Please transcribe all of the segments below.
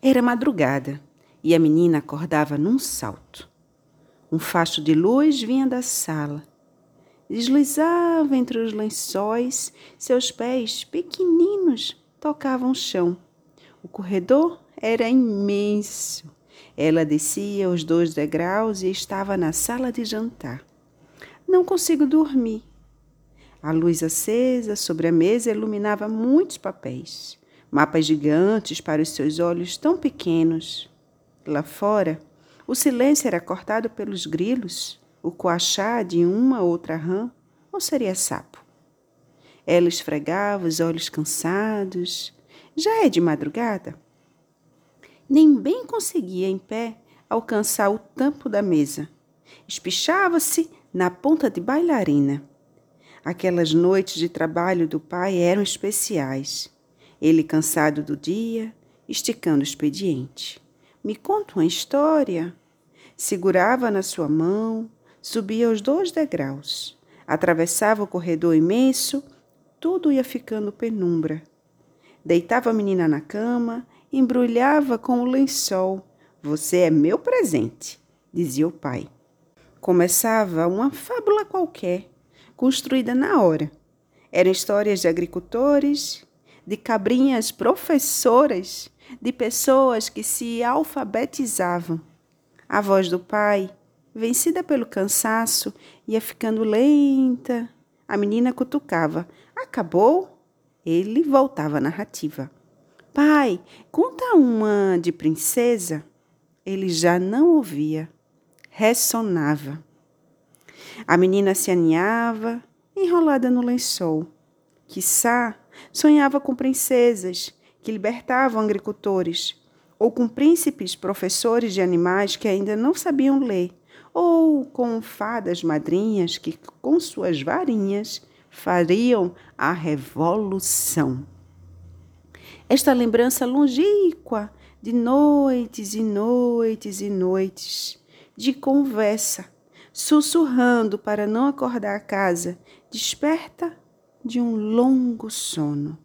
Era madrugada e a menina acordava num salto. Um facho de luz vinha da sala. Deslizava entre os lençóis, seus pés pequeninos tocavam o chão. O corredor era imenso. Ela descia os dois degraus e estava na sala de jantar. Não consigo dormir. A luz acesa sobre a mesa iluminava muitos papéis mapas gigantes para os seus olhos tão pequenos. Lá fora, o silêncio era cortado pelos grilos, o coachá de uma outra rã, ou seria sapo. Ela esfregava os olhos cansados. Já é de madrugada? Nem bem conseguia, em pé, alcançar o tampo da mesa. Espichava-se na ponta de bailarina. Aquelas noites de trabalho do pai eram especiais. Ele, cansado do dia, esticando o expediente. Me conta uma história. Segurava na sua mão, subia os dois degraus, atravessava o corredor imenso, tudo ia ficando penumbra. Deitava a menina na cama, embrulhava com o lençol. Você é meu presente, dizia o pai. Começava uma fábula qualquer, construída na hora. Eram histórias de agricultores de cabrinhas professoras, de pessoas que se alfabetizavam. A voz do pai, vencida pelo cansaço, ia ficando lenta. A menina cutucava. Acabou? Ele voltava à narrativa. Pai, conta uma de princesa. Ele já não ouvia. Ressonava. A menina se aninhava, enrolada no lençol. Quiçá Sonhava com princesas que libertavam agricultores, ou com príncipes professores de animais que ainda não sabiam ler, ou com fadas madrinhas que, com suas varinhas, fariam a revolução. Esta lembrança longínqua de noites e noites e noites de conversa, sussurrando para não acordar a casa, desperta de um longo sono.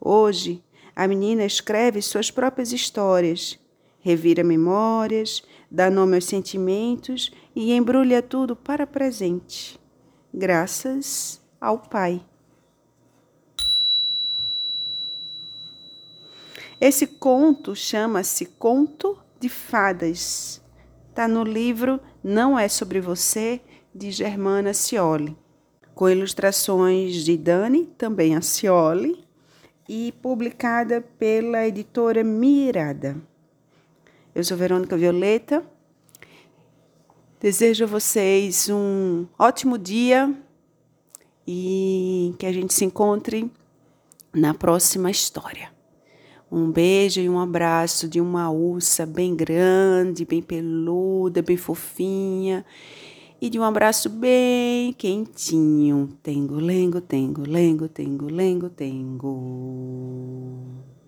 Hoje, a menina escreve suas próprias histórias, revira memórias, dá nome aos sentimentos e embrulha tudo para presente, graças ao Pai. Esse conto chama-se Conto de Fadas. Está no livro Não é sobre você, de Germana Cioli com ilustrações de Dani, também a Cioli, e publicada pela editora Mirada. Eu sou Verônica Violeta. Desejo a vocês um ótimo dia e que a gente se encontre na próxima história. Um beijo e um abraço de uma ursa bem grande, bem peluda, bem fofinha e de um abraço bem quentinho. Tengo, lengo, tengo, lengo, tengo, lengo, tengo.